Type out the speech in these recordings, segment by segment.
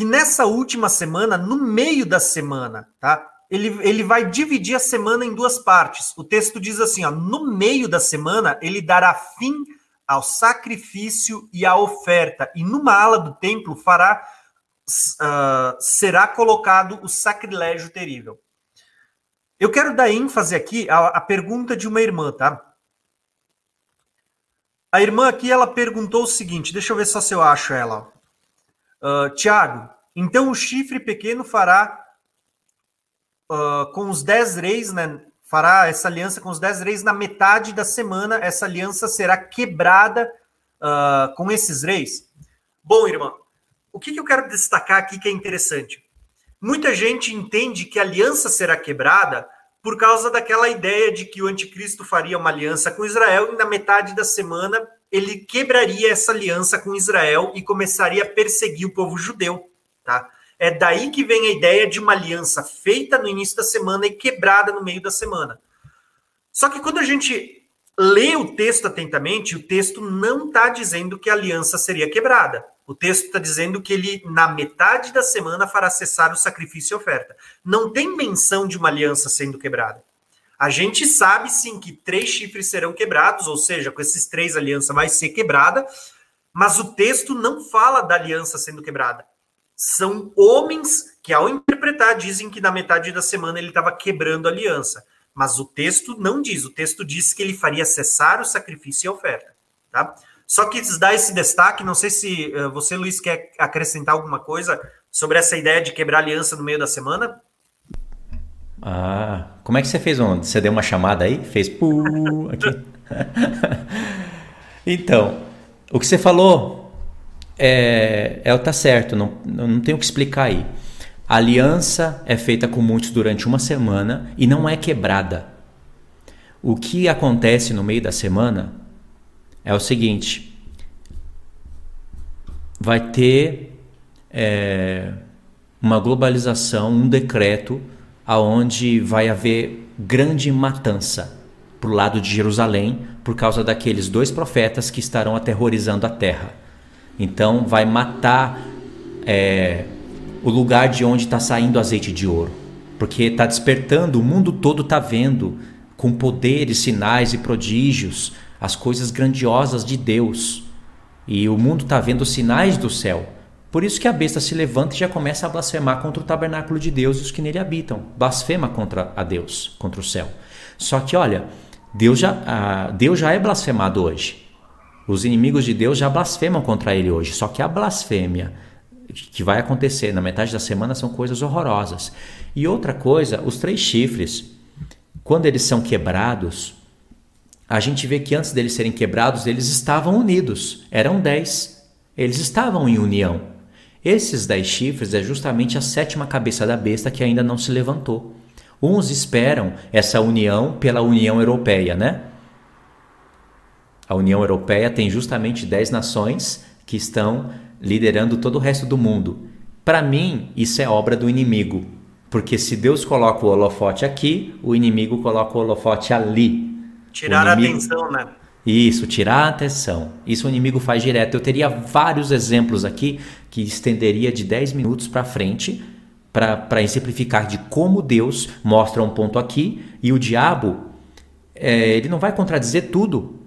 que nessa última semana, no meio da semana, tá? Ele, ele vai dividir a semana em duas partes. O texto diz assim: ó, no meio da semana, ele dará fim ao sacrifício e à oferta, e numa ala do templo fará uh, será colocado o sacrilégio terrível. Eu quero dar ênfase aqui à, à pergunta de uma irmã, tá? A irmã aqui ela perguntou o seguinte: deixa eu ver só se eu acho ela. Uh, Tiago, então o chifre pequeno fará uh, com os dez reis, né? Fará essa aliança com os dez reis na metade da semana. Essa aliança será quebrada uh, com esses reis. Bom, irmã, o que, que eu quero destacar aqui que é interessante? Muita gente entende que a aliança será quebrada por causa daquela ideia de que o anticristo faria uma aliança com Israel e na metade da semana ele quebraria essa aliança com Israel e começaria a perseguir o povo judeu, tá? É daí que vem a ideia de uma aliança feita no início da semana e quebrada no meio da semana. Só que quando a gente lê o texto atentamente, o texto não está dizendo que a aliança seria quebrada. O texto está dizendo que ele, na metade da semana, fará cessar o sacrifício e oferta. Não tem menção de uma aliança sendo quebrada. A gente sabe sim que três chifres serão quebrados, ou seja, com esses três a aliança vai ser quebrada, mas o texto não fala da aliança sendo quebrada. São homens que, ao interpretar, dizem que na metade da semana ele estava quebrando a aliança. Mas o texto não diz. O texto diz que ele faria cessar o sacrifício e a oferta. Tá? Só quis dar esse destaque, não sei se uh, você, Luiz, quer acrescentar alguma coisa sobre essa ideia de quebrar aliança no meio da semana? Ah, como é que você fez ontem? Você deu uma chamada aí? Fez aqui? então, o que você falou é, é tá certo, não, não tenho o que explicar aí. A aliança é feita com muitos durante uma semana e não é quebrada. O que acontece no meio da semana é o seguinte: vai ter é, uma globalização, um decreto, aonde vai haver grande matança para o lado de Jerusalém por causa daqueles dois profetas que estarão aterrorizando a terra. Então vai matar é, o lugar de onde está saindo azeite de ouro, porque está despertando, o mundo todo está vendo com poderes, sinais e prodígios as coisas grandiosas de Deus. E o mundo está vendo sinais do céu. Por isso que a besta se levanta e já começa a blasfemar contra o tabernáculo de Deus e os que nele habitam. Blasfema contra a Deus, contra o céu. Só que, olha, Deus já, Deus já é blasfemado hoje. Os inimigos de Deus já blasfemam contra ele hoje. Só que a blasfêmia que vai acontecer na metade da semana são coisas horrorosas. E outra coisa, os três chifres, quando eles são quebrados, a gente vê que antes deles serem quebrados, eles estavam unidos. Eram dez. Eles estavam em união. Esses dez chifres é justamente a sétima cabeça da besta que ainda não se levantou. Uns esperam essa união pela União Europeia, né? A União Europeia tem justamente dez nações que estão liderando todo o resto do mundo. Para mim, isso é obra do inimigo. Porque se Deus coloca o holofote aqui, o inimigo coloca o holofote ali. Tirar a atenção, né? Isso, tirar a atenção. Isso o inimigo faz direto. Eu teria vários exemplos aqui que estenderia de 10 minutos para frente para exemplificar de como Deus mostra um ponto aqui e o diabo é, ele não vai contradizer tudo.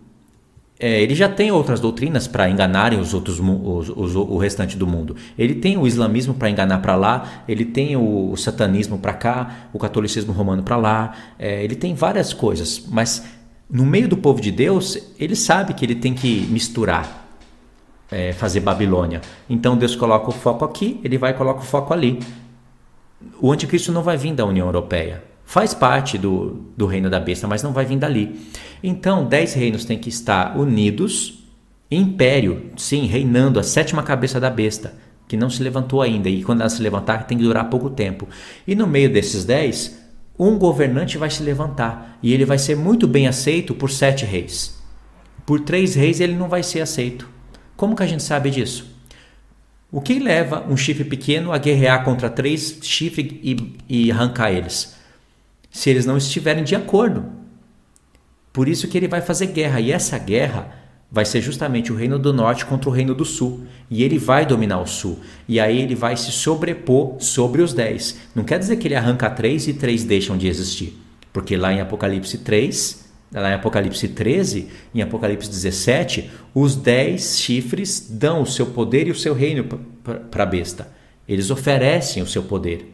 É, ele já tem outras doutrinas para enganarem os outros os, os, o restante do mundo. Ele tem o islamismo para enganar para lá, ele tem o, o satanismo para cá, o catolicismo romano para lá. É, ele tem várias coisas, mas no meio do povo de Deus, ele sabe que ele tem que misturar, é, fazer Babilônia. Então Deus coloca o foco aqui, ele vai e coloca o foco ali. O anticristo não vai vir da União Europeia. Faz parte do, do reino da besta, mas não vai vir dali. Então, dez reinos têm que estar unidos, império, sim, reinando, a sétima cabeça da besta, que não se levantou ainda. E quando ela se levantar, tem que durar pouco tempo. E no meio desses dez, um governante vai se levantar e ele vai ser muito bem aceito por sete reis. Por três reis ele não vai ser aceito. Como que a gente sabe disso? O que leva um chifre pequeno a guerrear contra três chifres e, e arrancar eles? Se eles não estiverem de acordo. Por isso que ele vai fazer guerra. E essa guerra vai ser justamente o reino do norte contra o reino do sul. E ele vai dominar o sul. E aí ele vai se sobrepor sobre os dez. Não quer dizer que ele arranca três e três deixam de existir. Porque lá em Apocalipse 3, lá em Apocalipse 13, em Apocalipse 17, os dez chifres dão o seu poder e o seu reino para a besta. Eles oferecem o seu poder.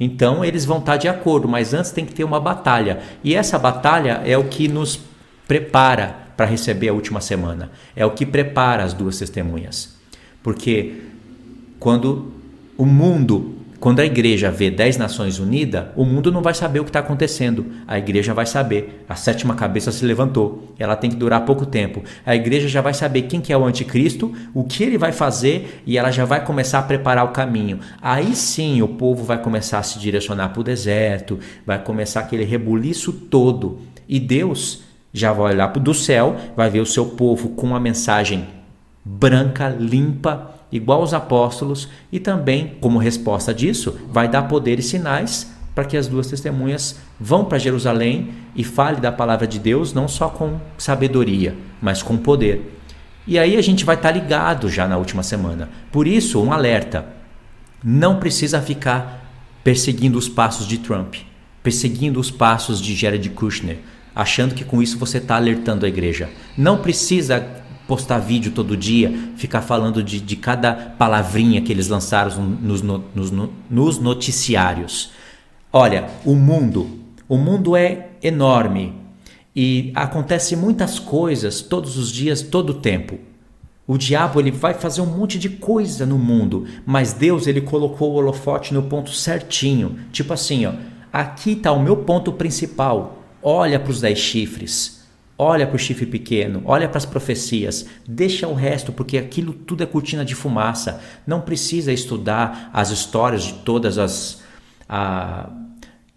Então eles vão estar de acordo, mas antes tem que ter uma batalha. E essa batalha é o que nos prepara para receber a última semana. É o que prepara as duas testemunhas. Porque quando o mundo, quando a igreja vê dez nações unidas, o mundo não vai saber o que está acontecendo. A igreja vai saber. A sétima cabeça se levantou. Ela tem que durar pouco tempo. A igreja já vai saber quem que é o anticristo, o que ele vai fazer e ela já vai começar a preparar o caminho. Aí sim o povo vai começar a se direcionar para o deserto, vai começar aquele rebuliço todo. E Deus já vai olhar do céu, vai ver o seu povo com uma mensagem branca, limpa, igual aos apóstolos, e também, como resposta disso, vai dar poder e sinais para que as duas testemunhas vão para Jerusalém e fale da palavra de Deus não só com sabedoria, mas com poder. E aí a gente vai estar tá ligado já na última semana. Por isso, um alerta: não precisa ficar perseguindo os passos de Trump, perseguindo os passos de Jared Kushner achando que com isso você está alertando a igreja. Não precisa postar vídeo todo dia, ficar falando de, de cada palavrinha que eles lançaram nos, nos, nos noticiários. Olha, o mundo, o mundo é enorme e acontece muitas coisas todos os dias, todo o tempo. O diabo ele vai fazer um monte de coisa no mundo, mas Deus ele colocou o holofote no ponto certinho, tipo assim, ó, aqui está o meu ponto principal. Olha para os dez chifres, olha para o chifre pequeno, olha para as profecias, deixa o resto, porque aquilo tudo é cortina de fumaça. Não precisa estudar as histórias de todas as a,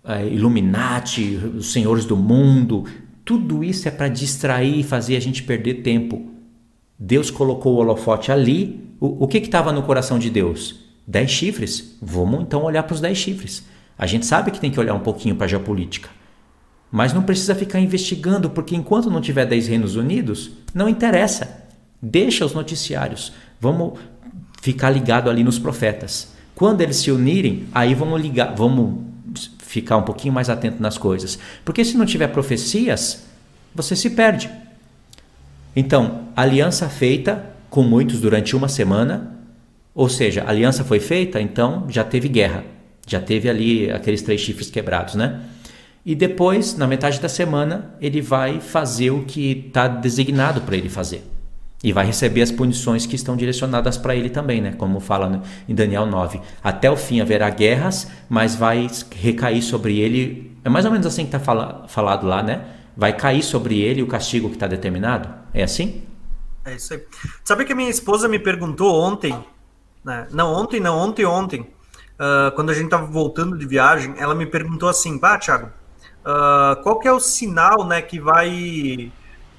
a Illuminati, os senhores do mundo. Tudo isso é para distrair e fazer a gente perder tempo. Deus colocou o holofote ali. O, o que estava no coração de Deus? Dez chifres. Vamos então olhar para os dez chifres. A gente sabe que tem que olhar um pouquinho para a geopolítica. Mas não precisa ficar investigando, porque enquanto não tiver 10 reinos unidos, não interessa. Deixa os noticiários. Vamos ficar ligado ali nos profetas. Quando eles se unirem, aí vamos ligar, vamos ficar um pouquinho mais atento nas coisas. Porque se não tiver profecias, você se perde. Então, aliança feita com muitos durante uma semana, ou seja, aliança foi feita, então já teve guerra. Já teve ali aqueles três chifres quebrados, né? E depois, na metade da semana, ele vai fazer o que está designado para ele fazer. E vai receber as punições que estão direcionadas para ele também, né? Como fala em Daniel 9. Até o fim haverá guerras, mas vai recair sobre ele. É mais ou menos assim que está fala, falado lá, né? Vai cair sobre ele o castigo que está determinado. É assim? É isso aí. Sabe que a minha esposa me perguntou ontem, né? não ontem, não ontem, ontem, uh, quando a gente estava voltando de viagem, ela me perguntou assim, pá, Thiago, Uh, qual que é o sinal né, que vai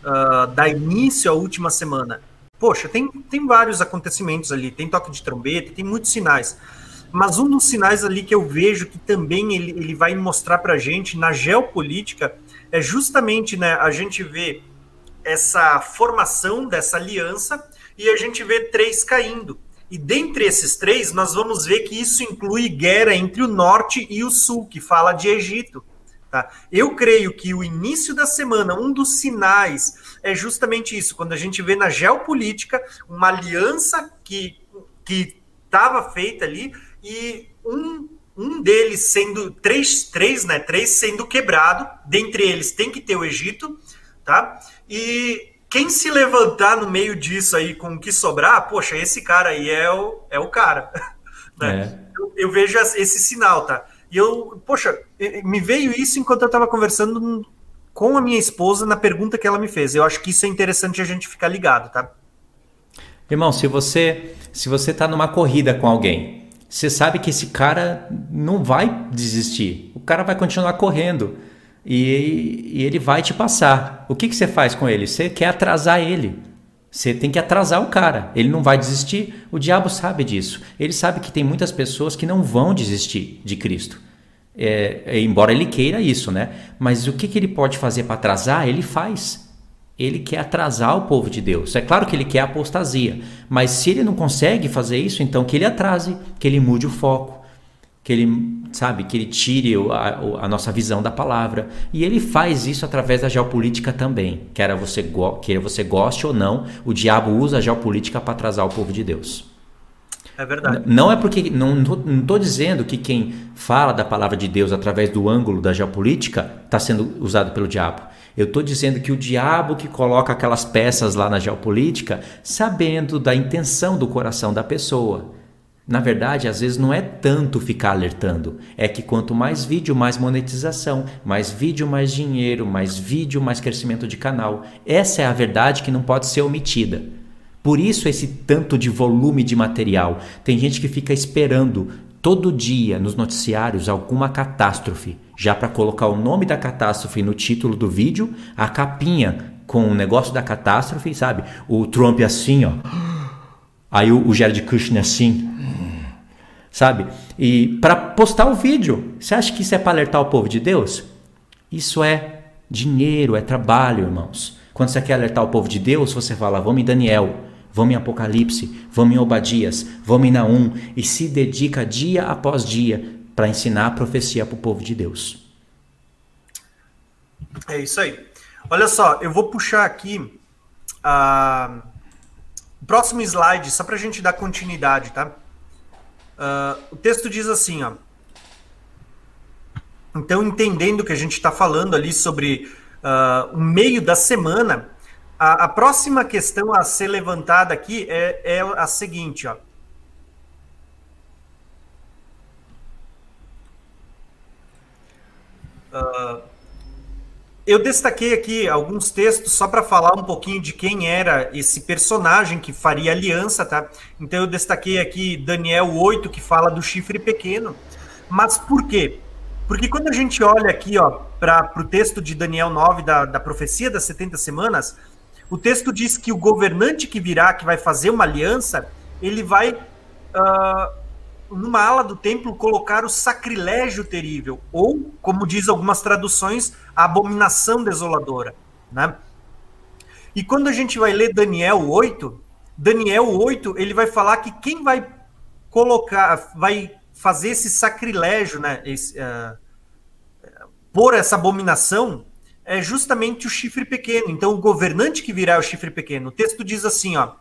uh, dar início à última semana? Poxa, tem, tem vários acontecimentos ali, tem toque de trombeta, tem muitos sinais. Mas um dos sinais ali que eu vejo que também ele, ele vai mostrar para a gente na geopolítica é justamente né, a gente vê essa formação dessa aliança e a gente vê três caindo. E dentre esses três, nós vamos ver que isso inclui guerra entre o norte e o sul, que fala de Egito. Tá? Eu creio que o início da semana, um dos sinais é justamente isso, quando a gente vê na geopolítica uma aliança que estava feita ali e um, um deles sendo três, três, né? Três sendo quebrado, dentre eles tem que ter o Egito, tá? E quem se levantar no meio disso aí com o que sobrar, poxa, esse cara aí é o, é o cara. Né? É. Eu, eu vejo esse sinal, tá? E eu, poxa, me veio isso enquanto eu estava conversando com a minha esposa na pergunta que ela me fez. Eu acho que isso é interessante a gente ficar ligado, tá? Irmão, se você se você tá numa corrida com alguém, você sabe que esse cara não vai desistir. O cara vai continuar correndo e, e ele vai te passar. O que, que você faz com ele? Você quer atrasar ele. Você tem que atrasar o cara. Ele não vai desistir. O diabo sabe disso. Ele sabe que tem muitas pessoas que não vão desistir de Cristo. É, embora ele queira isso, né? Mas o que, que ele pode fazer para atrasar, ele faz. Ele quer atrasar o povo de Deus. É claro que ele quer apostasia, mas se ele não consegue fazer isso, então que ele atrase, que ele mude o foco, que ele, sabe, que ele tire a, a nossa visão da palavra. E ele faz isso através da geopolítica também. Quer você, quer você goste ou não, o diabo usa a geopolítica para atrasar o povo de Deus. É verdade. Não é porque. Não estou dizendo que quem fala da palavra de Deus através do ângulo da geopolítica está sendo usado pelo diabo. Eu estou dizendo que o diabo que coloca aquelas peças lá na geopolítica, sabendo da intenção do coração da pessoa. Na verdade, às vezes não é tanto ficar alertando, é que quanto mais vídeo, mais monetização, mais vídeo, mais dinheiro, mais vídeo, mais crescimento de canal. Essa é a verdade que não pode ser omitida. Por isso esse tanto de volume de material. Tem gente que fica esperando todo dia nos noticiários alguma catástrofe, já para colocar o nome da catástrofe no título do vídeo, a capinha com o negócio da catástrofe, sabe? O Trump assim, ó. Aí o, o Jared Kushner assim, sabe? E para postar o vídeo. Você acha que isso é para alertar o povo de Deus? Isso é dinheiro, é trabalho, irmãos. Quando você quer alertar o povo de Deus, você fala, vamos em Daniel, vamos em Apocalipse, vamos em Obadias, vamos em Naum e se dedica dia após dia para ensinar a profecia para o povo de Deus. É isso aí. Olha só, eu vou puxar aqui uh, o próximo slide, só para a gente dar continuidade, tá? Uh, o texto diz assim, ó. Então, entendendo que a gente está falando ali sobre uh, o meio da semana, a, a, próxima questão a ser levantada aqui é, é a seguinte, ó. Uh, eu destaquei aqui alguns textos só para falar um pouquinho de quem era esse personagem que faria aliança, tá? Então eu destaquei aqui Daniel 8, que fala do chifre pequeno. Mas por quê? Porque quando a gente olha aqui para o texto de Daniel 9, da, da profecia das 70 semanas, o texto diz que o governante que virá, que vai fazer uma aliança, ele vai, uh, numa ala do templo, colocar o sacrilégio terrível, ou, como diz algumas traduções, a abominação desoladora. Né? E quando a gente vai ler Daniel 8, Daniel 8, ele vai falar que quem vai colocar, vai fazer esse sacrilégio, né, esse, uh, por essa abominação, é justamente o chifre pequeno. Então, o governante que virá é o chifre pequeno. O texto diz assim, ó,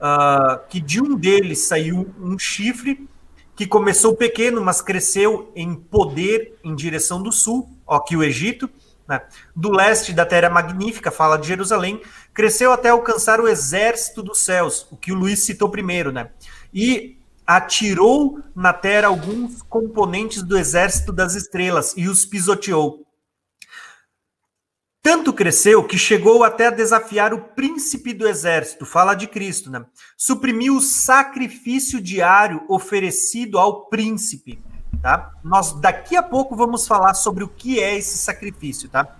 uh, que de um deles saiu um chifre que começou pequeno, mas cresceu em poder em direção do sul, ó, que o Egito, né? do leste da terra magnífica, fala de Jerusalém, cresceu até alcançar o exército dos céus, o que o Luiz citou primeiro, né? E atirou na terra alguns componentes do exército das estrelas e os pisoteou. Tanto cresceu que chegou até a desafiar o príncipe do exército, fala de Cristo, né? Suprimiu o sacrifício diário oferecido ao príncipe, tá? Nós daqui a pouco vamos falar sobre o que é esse sacrifício, tá?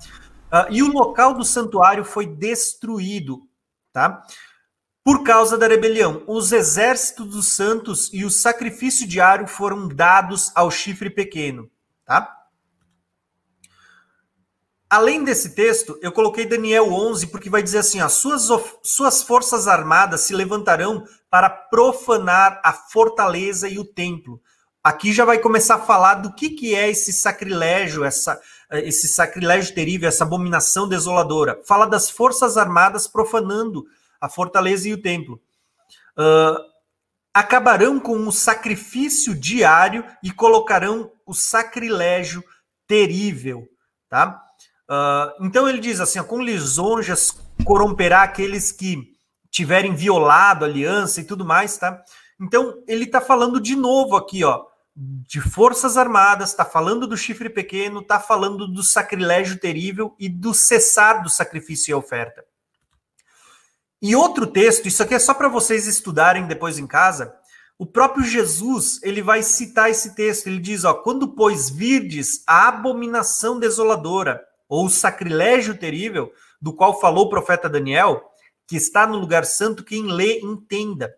Uh, e o local do santuário foi destruído, tá? Por causa da rebelião, os exércitos dos santos e o sacrifício diário foram dados ao chifre pequeno, tá? Além desse texto, eu coloquei Daniel 11 porque vai dizer assim: as suas, suas forças armadas se levantarão para profanar a fortaleza e o templo. Aqui já vai começar a falar do que, que é esse sacrilégio, essa, esse sacrilégio terrível, essa abominação desoladora. Fala das forças armadas profanando a fortaleza e o templo. Uh, acabarão com o sacrifício diário e colocarão o sacrilégio terrível, tá? Uh, então ele diz assim: com lisonjas corromperá aqueles que tiverem violado a aliança e tudo mais, tá? Então ele está falando de novo aqui, ó, de forças armadas, está falando do chifre pequeno, está falando do sacrilégio terrível e do cessar do sacrifício e oferta. E outro texto, isso aqui é só para vocês estudarem depois em casa. O próprio Jesus, ele vai citar esse texto. Ele diz, ó, quando pois virdes a abominação desoladora, ou o sacrilégio terrível do qual falou o profeta Daniel, que está no lugar santo, quem lê entenda,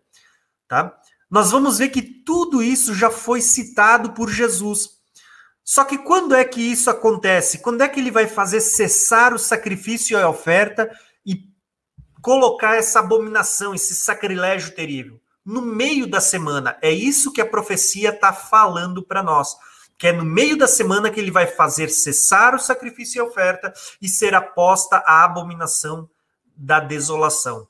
tá? Nós vamos ver que tudo isso já foi citado por Jesus. Só que quando é que isso acontece? Quando é que ele vai fazer cessar o sacrifício e a oferta colocar essa abominação, esse sacrilégio terrível no meio da semana. É isso que a profecia está falando para nós. Que é no meio da semana que ele vai fazer cessar o sacrifício e a oferta e ser aposta a abominação da desolação.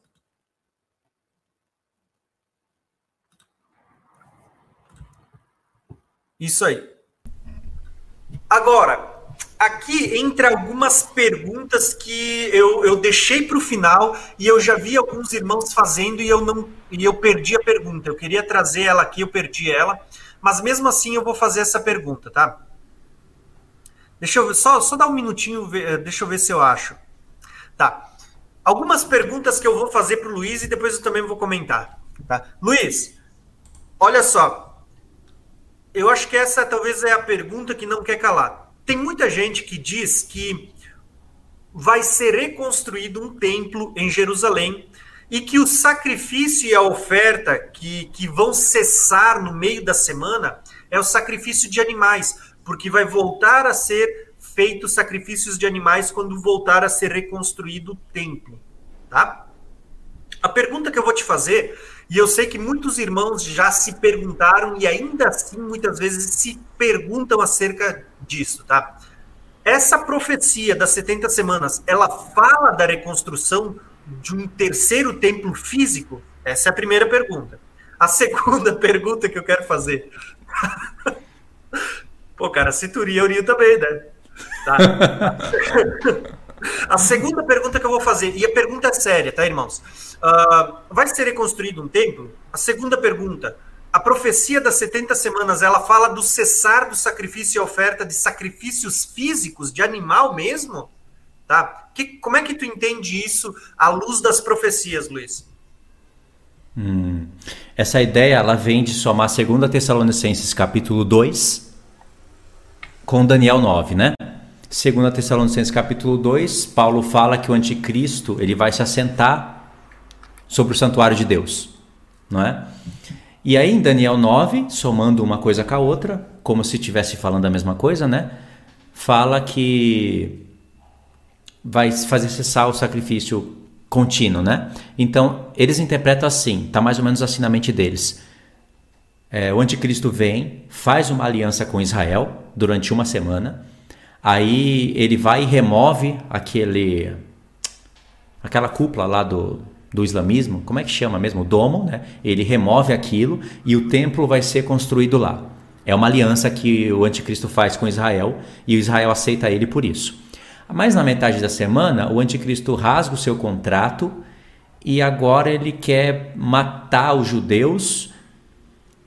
Isso aí. Agora, aqui entre algumas perguntas que eu, eu deixei para o final e eu já vi alguns irmãos fazendo e eu não e eu perdi a pergunta. Eu queria trazer ela aqui, eu perdi ela, mas mesmo assim eu vou fazer essa pergunta, tá? Deixa eu só só dar um minutinho, deixa eu ver se eu acho. Tá. Algumas perguntas que eu vou fazer para o Luiz e depois eu também vou comentar. Tá? Luiz, olha só. Eu acho que essa talvez é a pergunta que não quer calar. Tem muita gente que diz que vai ser reconstruído um templo em Jerusalém e que o sacrifício e a oferta que, que vão cessar no meio da semana é o sacrifício de animais, porque vai voltar a ser feitos sacrifícios de animais quando voltar a ser reconstruído o templo, tá? A pergunta que eu vou te fazer e eu sei que muitos irmãos já se perguntaram e ainda assim muitas vezes se perguntam acerca disso, tá? Essa profecia das 70 semanas, ela fala da reconstrução de um terceiro templo físico? Essa é a primeira pergunta. A segunda pergunta que eu quero fazer. Pô, cara, cinturinha e também, né? Tá. A segunda pergunta que eu vou fazer, e a pergunta é séria, tá, irmãos? Uh, vai ser reconstruído um templo? A segunda pergunta, a profecia das 70 semanas, ela fala do cessar do sacrifício e oferta de sacrifícios físicos, de animal mesmo? Tá? Que, como é que tu entende isso à luz das profecias, Luiz? Hum, essa ideia, ela vem de somar 2 Tessalonicenses capítulo 2 com Daniel 9, né? Segundo Tessalonicenses capítulo 2, Paulo fala que o anticristo ele vai se assentar sobre o santuário de Deus, não é? E aí em Daniel 9, somando uma coisa com a outra, como se estivesse falando a mesma coisa, né? Fala que vai fazer cessar o sacrifício contínuo, né? Então, eles interpretam assim, tá mais ou menos assim na mente deles. É, o anticristo vem, faz uma aliança com Israel durante uma semana, Aí ele vai e remove aquele aquela cúpula lá do, do islamismo, como é que chama mesmo? O domo, né? Ele remove aquilo e o templo vai ser construído lá. É uma aliança que o anticristo faz com Israel e o Israel aceita ele por isso. Mas na metade da semana, o anticristo rasga o seu contrato e agora ele quer matar os judeus,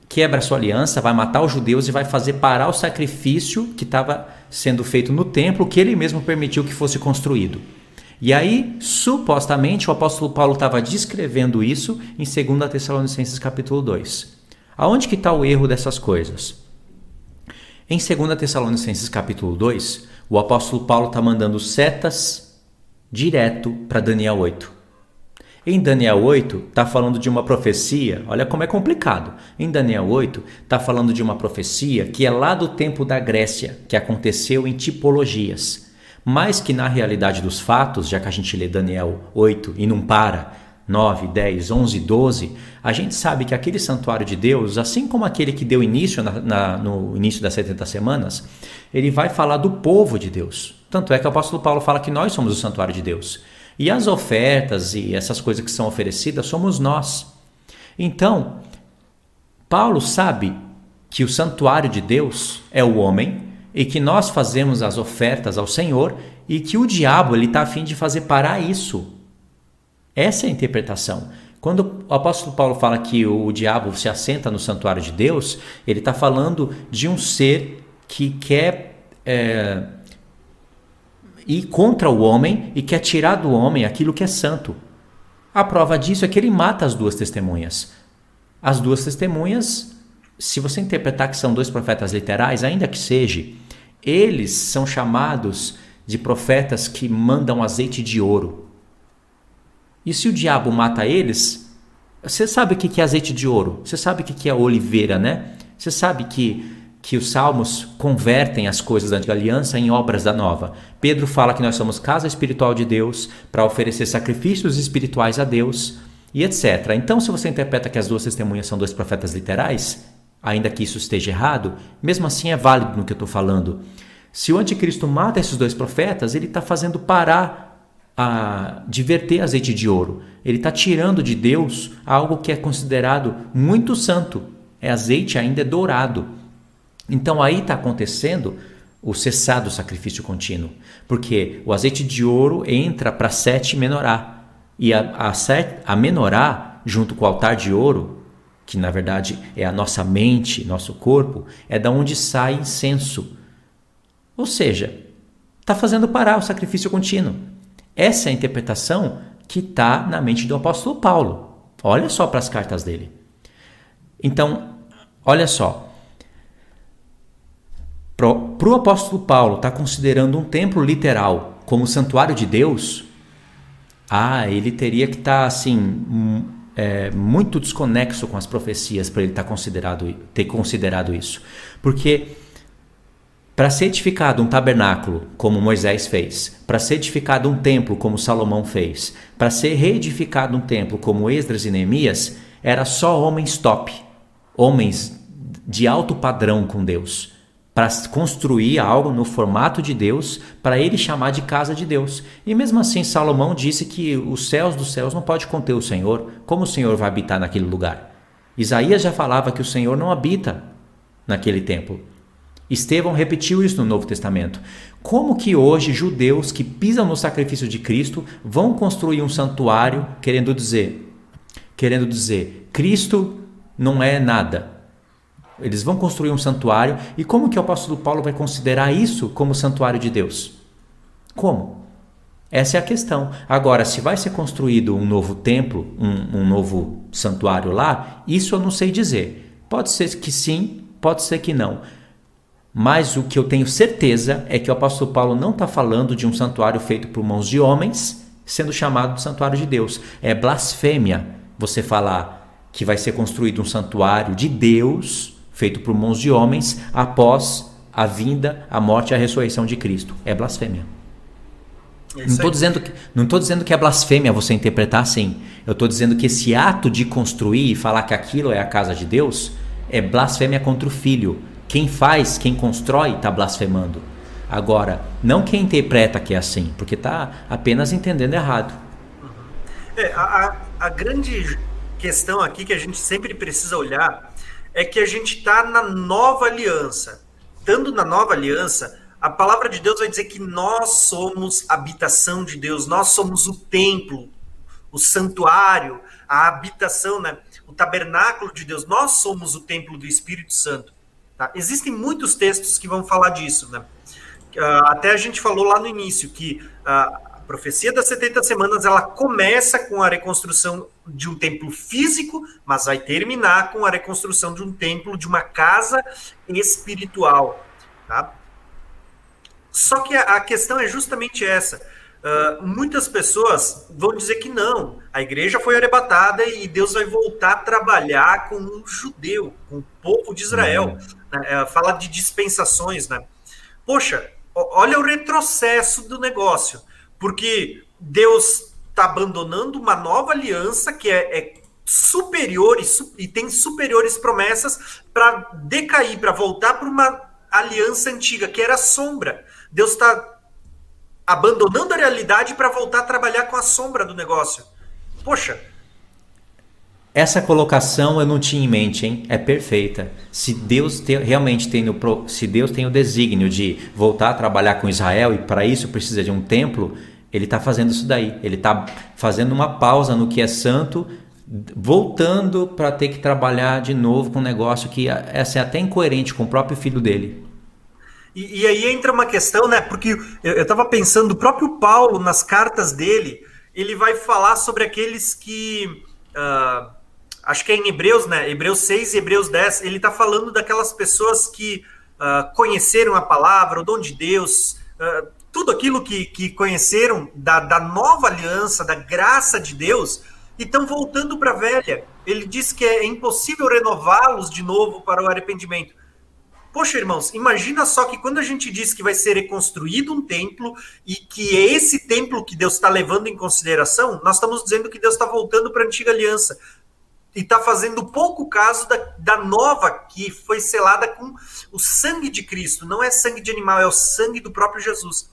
quebra sua aliança, vai matar os judeus e vai fazer parar o sacrifício que estava sendo feito no templo que ele mesmo permitiu que fosse construído. E aí, supostamente, o apóstolo Paulo estava descrevendo isso em 2 Tessalonicenses capítulo 2. Aonde que está o erro dessas coisas? Em 2 Tessalonicenses capítulo 2, o apóstolo Paulo está mandando setas direto para Daniel 8. Em Daniel 8, está falando de uma profecia, olha como é complicado. Em Daniel 8, está falando de uma profecia que é lá do tempo da Grécia, que aconteceu em tipologias, mas que na realidade dos fatos, já que a gente lê Daniel 8 e não para, 9, 10, 11, 12, a gente sabe que aquele santuário de Deus, assim como aquele que deu início na, na, no início das 70 semanas, ele vai falar do povo de Deus. Tanto é que o apóstolo Paulo fala que nós somos o santuário de Deus. E as ofertas e essas coisas que são oferecidas somos nós. Então, Paulo sabe que o santuário de Deus é o homem e que nós fazemos as ofertas ao Senhor e que o diabo ele está a fim de fazer parar isso. Essa é a interpretação. Quando o apóstolo Paulo fala que o diabo se assenta no santuário de Deus, ele está falando de um ser que quer é, ir contra o homem e quer tirar do homem aquilo que é santo. A prova disso é que ele mata as duas testemunhas. As duas testemunhas, se você interpretar que são dois profetas literais, ainda que seja, eles são chamados de profetas que mandam azeite de ouro. E se o diabo mata eles, você sabe o que é azeite de ouro? Você sabe o que é oliveira, né? Você sabe que que os salmos convertem as coisas da antiga aliança em obras da nova. Pedro fala que nós somos casa espiritual de Deus para oferecer sacrifícios espirituais a Deus e etc. Então, se você interpreta que as duas testemunhas são dois profetas literais, ainda que isso esteja errado, mesmo assim é válido no que eu estou falando. Se o anticristo mata esses dois profetas, ele está fazendo parar a, de verter azeite de ouro. Ele está tirando de Deus algo que é considerado muito santo. É azeite ainda é dourado. Então aí está acontecendo o cessar do sacrifício contínuo, porque o azeite de ouro entra para sete menorá e a, a, a menorá junto com o altar de ouro, que na verdade é a nossa mente, nosso corpo, é da onde sai incenso. Ou seja, está fazendo parar o sacrifício contínuo. Essa é a interpretação que está na mente do apóstolo Paulo. Olha só para as cartas dele. Então, olha só, para o apóstolo Paulo estar tá considerando um templo literal como santuário de Deus, ah, ele teria que estar tá, assim é, muito desconexo com as profecias para ele tá considerado, ter considerado isso, porque para ser edificado um tabernáculo, como Moisés fez, para ser edificado um templo, como Salomão fez, para ser reedificado um templo, como Esdras e Neemias, era só homens top, homens de alto padrão com Deus para construir algo no formato de Deus, para ele chamar de casa de Deus. E mesmo assim, Salomão disse que os céus dos céus não pode conter o Senhor. Como o Senhor vai habitar naquele lugar? Isaías já falava que o Senhor não habita naquele templo. Estevão repetiu isso no Novo Testamento. Como que hoje judeus que pisam no sacrifício de Cristo vão construir um santuário querendo dizer, querendo dizer, Cristo não é nada, eles vão construir um santuário e como que o apóstolo Paulo vai considerar isso como santuário de Deus? Como? Essa é a questão. Agora, se vai ser construído um novo templo, um, um novo santuário lá, isso eu não sei dizer. Pode ser que sim, pode ser que não. Mas o que eu tenho certeza é que o apóstolo Paulo não está falando de um santuário feito por mãos de homens, sendo chamado de santuário de Deus. É blasfêmia você falar que vai ser construído um santuário de Deus feito por mãos de homens após a vinda, a morte e a ressurreição de Cristo. É blasfêmia. É não estou dizendo, que, não dizendo que é blasfêmia você interpretar assim. Eu estou dizendo que esse ato de construir e falar que aquilo é a casa de Deus é blasfêmia contra o filho. Quem faz, quem constrói, está blasfemando. Agora, não quem interpreta que é assim, porque está apenas entendendo errado. É, a, a grande questão aqui que a gente sempre precisa olhar é que a gente está na nova aliança. Estando na nova aliança, a palavra de Deus vai dizer que nós somos habitação de Deus, nós somos o templo, o santuário, a habitação, né? o tabernáculo de Deus, nós somos o templo do Espírito Santo. Tá? Existem muitos textos que vão falar disso. Né? Uh, até a gente falou lá no início que uh, a profecia das 70 semanas ela começa com a reconstrução de um templo físico, mas vai terminar com a reconstrução de um templo, de uma casa espiritual. Tá? Só que a questão é justamente essa. Uh, muitas pessoas vão dizer que não, a igreja foi arrebatada e Deus vai voltar a trabalhar com o judeu, com o povo de Israel. Uhum. Uh, fala de dispensações, né? Poxa, olha o retrocesso do negócio. Porque Deus está abandonando uma nova aliança que é, é superior e, e, tem superiores promessas para decair, para voltar para uma aliança antiga, que era sombra. Deus está abandonando a realidade para voltar a trabalhar com a sombra do negócio. Poxa. Essa colocação eu não tinha em mente, hein? É perfeita. Se Deus te, realmente tem o, se Deus tem o desígnio de voltar a trabalhar com Israel e para isso precisa de um templo, ele está fazendo isso daí. Ele está fazendo uma pausa no que é santo, voltando para ter que trabalhar de novo com um negócio que é até incoerente com o próprio filho dele. E, e aí entra uma questão, né? Porque eu estava pensando, o próprio Paulo, nas cartas dele, ele vai falar sobre aqueles que. Uh, acho que é em Hebreus, né? Hebreus 6 e Hebreus 10. Ele está falando daquelas pessoas que uh, conheceram a palavra, o dom de Deus, uh, tudo aquilo que, que conheceram da, da nova aliança, da graça de Deus, e estão voltando para a velha. Ele diz que é impossível renová-los de novo para o arrependimento. Poxa, irmãos, imagina só que quando a gente diz que vai ser reconstruído um templo e que é esse templo que Deus está levando em consideração, nós estamos dizendo que Deus está voltando para a antiga aliança e está fazendo pouco caso da, da nova que foi selada com o sangue de Cristo. Não é sangue de animal, é o sangue do próprio Jesus.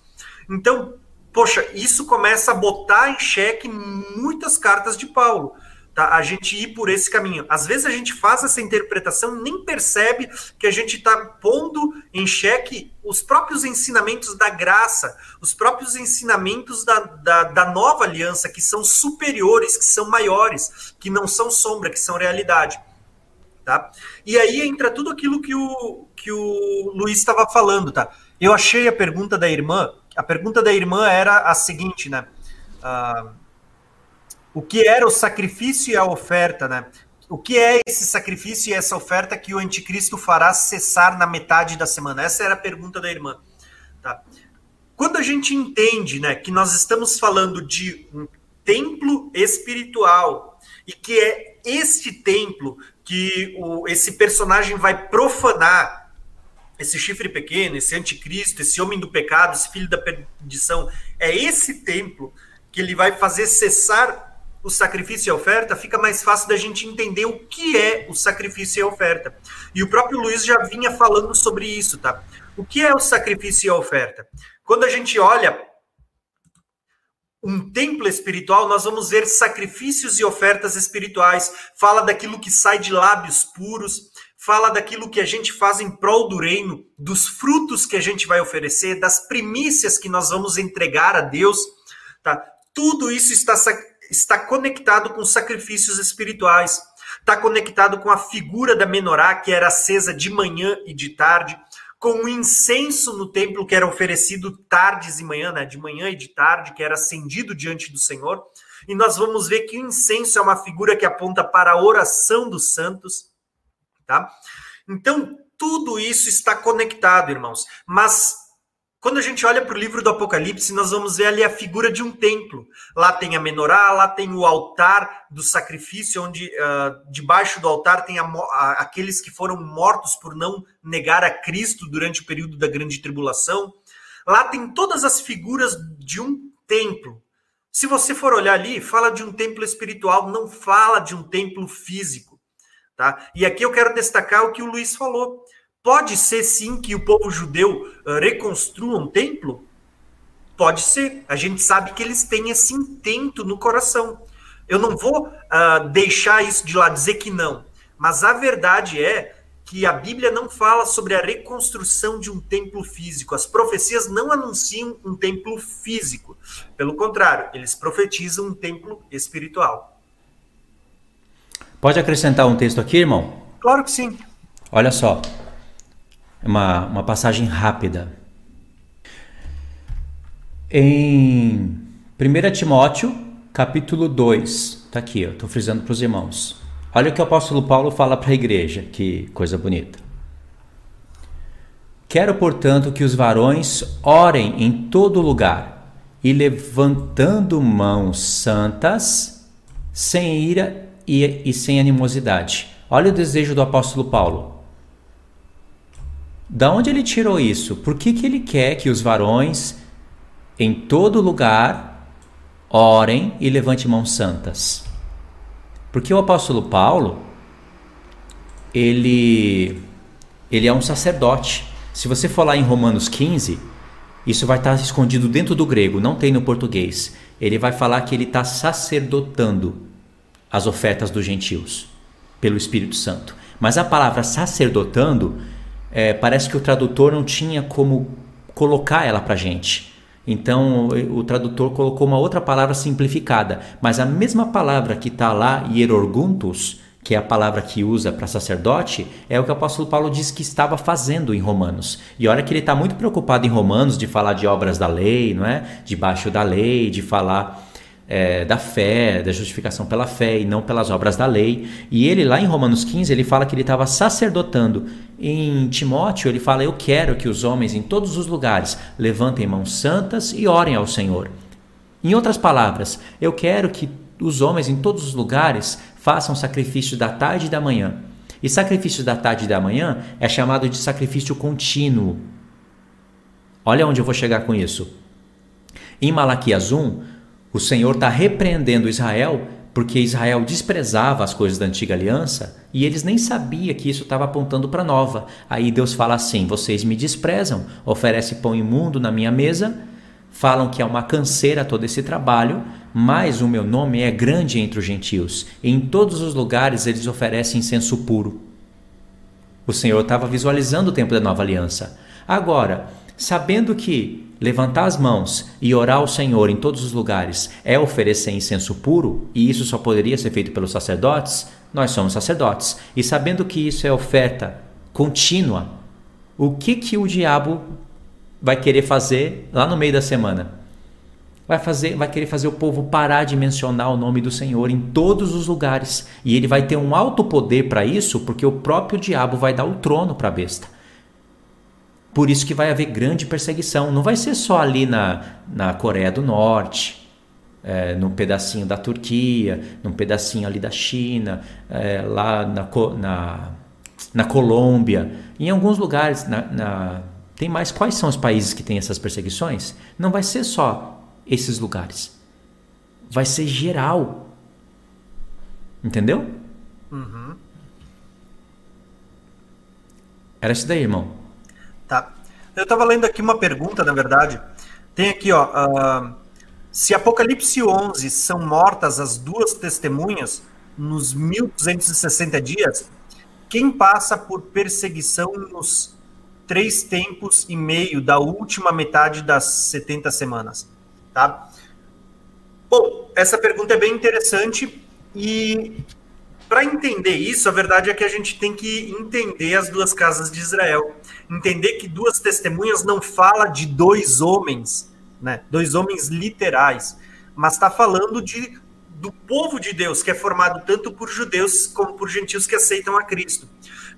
Então, poxa, isso começa a botar em xeque muitas cartas de Paulo tá? a gente ir por esse caminho. Às vezes a gente faz essa interpretação nem percebe que a gente está pondo em xeque os próprios ensinamentos da graça, os próprios ensinamentos da, da, da, nova aliança, que são superiores, que são maiores, que não são sombra, que são realidade. Tá? E aí entra tudo aquilo que o, que o Luiz estava falando. Tá? Eu achei a pergunta da irmã. A pergunta da irmã era a seguinte, né? Uh, o que era o sacrifício e a oferta, né? O que é esse sacrifício e essa oferta que o anticristo fará cessar na metade da semana? Essa era a pergunta da irmã. Tá? Quando a gente entende né, que nós estamos falando de um templo espiritual e que é este templo que o, esse personagem vai profanar, esse chifre pequeno, esse anticristo, esse homem do pecado, esse filho da perdição, é esse templo que ele vai fazer cessar o sacrifício e a oferta, fica mais fácil da gente entender o que é o sacrifício e a oferta. E o próprio Luiz já vinha falando sobre isso, tá? O que é o sacrifício e a oferta? Quando a gente olha um templo espiritual, nós vamos ver sacrifícios e ofertas espirituais. Fala daquilo que sai de lábios puros, fala daquilo que a gente faz em prol do reino, dos frutos que a gente vai oferecer, das primícias que nós vamos entregar a Deus, tá? Tudo isso está está conectado com sacrifícios espirituais, está conectado com a figura da menorá, que era acesa de manhã e de tarde, com o incenso no templo que era oferecido tardes e manhã, né, de manhã e de tarde, que era acendido diante do Senhor. E nós vamos ver que o incenso é uma figura que aponta para a oração dos santos, tá? Então, tudo isso está conectado, irmãos. Mas quando a gente olha para o livro do Apocalipse, nós vamos ver ali a figura de um templo. Lá tem a menorá, lá tem o altar do sacrifício, onde uh, debaixo do altar tem a, a, aqueles que foram mortos por não negar a Cristo durante o período da grande tribulação. Lá tem todas as figuras de um templo. Se você for olhar ali, fala de um templo espiritual, não fala de um templo físico. Tá? E aqui eu quero destacar o que o Luiz falou. Pode ser sim que o povo judeu uh, reconstrua um templo? Pode ser. A gente sabe que eles têm esse intento no coração. Eu não vou uh, deixar isso de lá, dizer que não. Mas a verdade é que a Bíblia não fala sobre a reconstrução de um templo físico. As profecias não anunciam um templo físico. Pelo contrário, eles profetizam um templo espiritual. Pode acrescentar um texto aqui, irmão? Claro que sim. Olha só uma, uma passagem rápida. Em 1 Timóteo, capítulo 2, está aqui, estou frisando para os irmãos. Olha o que o apóstolo Paulo fala para a igreja, que coisa bonita. Quero, portanto, que os varões orem em todo lugar e levantando mãos santas, sem ira e, e sem animosidade. Olha o desejo do apóstolo Paulo da onde ele tirou isso? Por que, que ele quer que os varões em todo lugar orem e levantem mãos santas? Porque o apóstolo Paulo, ele, ele é um sacerdote. Se você for lá em Romanos 15, isso vai estar escondido dentro do grego, não tem no português. Ele vai falar que ele está sacerdotando as ofertas dos gentios pelo Espírito Santo. Mas a palavra sacerdotando é, parece que o tradutor não tinha como colocar ela para gente. Então o tradutor colocou uma outra palavra simplificada, mas a mesma palavra que está lá, hierorguntus, que é a palavra que usa para sacerdote, é o que o apóstolo Paulo diz que estava fazendo em Romanos. E olha que ele está muito preocupado em Romanos de falar de obras da lei, não é? Debaixo da lei, de falar é, da fé, da justificação pela fé e não pelas obras da lei. E ele, lá em Romanos 15, ele fala que ele estava sacerdotando. Em Timóteo, ele fala: Eu quero que os homens em todos os lugares levantem mãos santas e orem ao Senhor. Em outras palavras, eu quero que os homens em todos os lugares façam sacrifício da tarde e da manhã. E sacrifício da tarde e da manhã é chamado de sacrifício contínuo. Olha onde eu vou chegar com isso. Em Malaquias 1, o Senhor está repreendendo Israel porque Israel desprezava as coisas da antiga aliança e eles nem sabiam que isso estava apontando para nova. Aí Deus fala assim: vocês me desprezam, oferece pão imundo na minha mesa, falam que é uma canseira todo esse trabalho, mas o meu nome é grande entre os gentios. E em todos os lugares eles oferecem incenso puro. O Senhor estava visualizando o tempo da nova aliança. Agora, sabendo que levantar as mãos e orar ao Senhor em todos os lugares é oferecer incenso puro, e isso só poderia ser feito pelos sacerdotes, nós somos sacerdotes. E sabendo que isso é oferta contínua, o que que o diabo vai querer fazer lá no meio da semana? Vai fazer, vai querer fazer o povo parar de mencionar o nome do Senhor em todos os lugares, e ele vai ter um alto poder para isso, porque o próprio diabo vai dar o trono para a besta. Por isso que vai haver grande perseguição. Não vai ser só ali na, na Coreia do Norte, é, num pedacinho da Turquia, num pedacinho ali da China, é, lá na, na, na Colômbia, em alguns lugares. Na, na, tem mais quais são os países que têm essas perseguições? Não vai ser só esses lugares. Vai ser geral. Entendeu? Uhum. Era isso daí, irmão. Eu estava lendo aqui uma pergunta, na verdade. Tem aqui, ó. Uh, se Apocalipse 11 são mortas as duas testemunhas nos 1260 dias, quem passa por perseguição nos três tempos e meio da última metade das 70 semanas? Tá? Bom, essa pergunta é bem interessante e para entender isso, a verdade é que a gente tem que entender as duas casas de Israel. Entender que duas testemunhas não fala de dois homens, né? Dois homens literais, mas está falando de do povo de Deus, que é formado tanto por judeus como por gentios que aceitam a Cristo.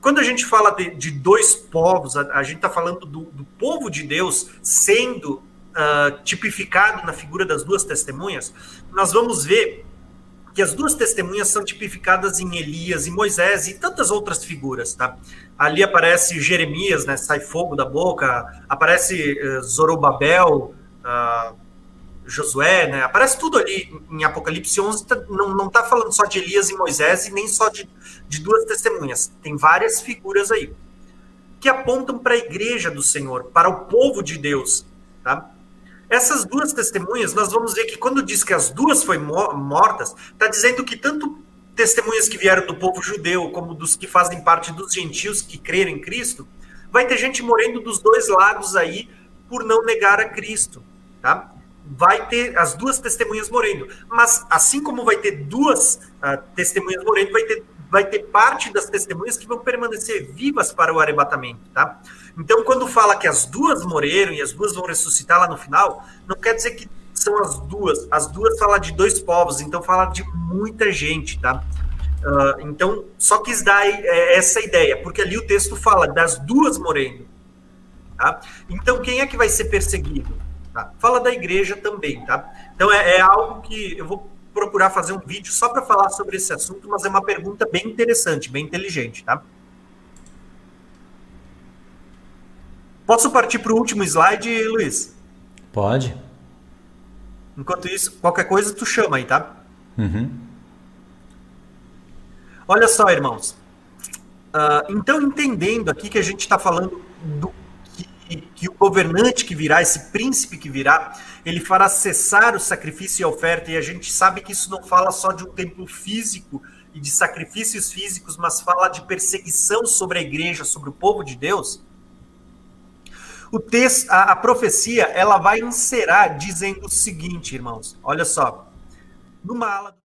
Quando a gente fala de, de dois povos, a, a gente está falando do, do, povo de Deus sendo uh, tipificado na figura das duas testemunhas, nós vamos ver que as duas testemunhas são tipificadas em Elias e Moisés e tantas outras figuras, tá? Ali aparece Jeremias, né? Sai fogo da boca, aparece uh, Zorobabel, uh, Josué, né? Aparece tudo ali em Apocalipse 11, tá, não, não tá falando só de Elias e Moisés e nem só de, de duas testemunhas. Tem várias figuras aí que apontam para a igreja do Senhor, para o povo de Deus, tá? Essas duas testemunhas, nós vamos ver que quando diz que as duas foram mortas, está dizendo que tanto testemunhas que vieram do povo judeu, como dos que fazem parte dos gentios que creram em Cristo, vai ter gente morrendo dos dois lados aí por não negar a Cristo, tá? Vai ter as duas testemunhas morrendo, mas assim como vai ter duas uh, testemunhas morrendo, vai ter vai ter parte das testemunhas que vão permanecer vivas para o arrebatamento, tá? Então, quando fala que as duas morreram e as duas vão ressuscitar lá no final, não quer dizer que são as duas. As duas falam de dois povos, então fala de muita gente, tá? Uh, então, só quis dar é, essa ideia, porque ali o texto fala das duas morrendo. Tá? Então, quem é que vai ser perseguido? Tá? Fala da igreja também, tá? Então, é, é algo que eu vou procurar fazer um vídeo só para falar sobre esse assunto, mas é uma pergunta bem interessante, bem inteligente, tá? Posso partir para o último slide, Luiz? Pode. Enquanto isso, qualquer coisa tu chama aí, tá? Uhum. Olha só, irmãos. Uh, então, entendendo aqui que a gente está falando do que, que, o governante que virá, esse príncipe que virá, ele fará cessar o sacrifício e a oferta, e a gente sabe que isso não fala só de um templo físico e de sacrifícios físicos, mas fala de perseguição sobre a igreja, sobre o povo de Deus. O texto, a, a profecia, ela vai encerrar dizendo o seguinte, irmãos. Olha só. Numa ala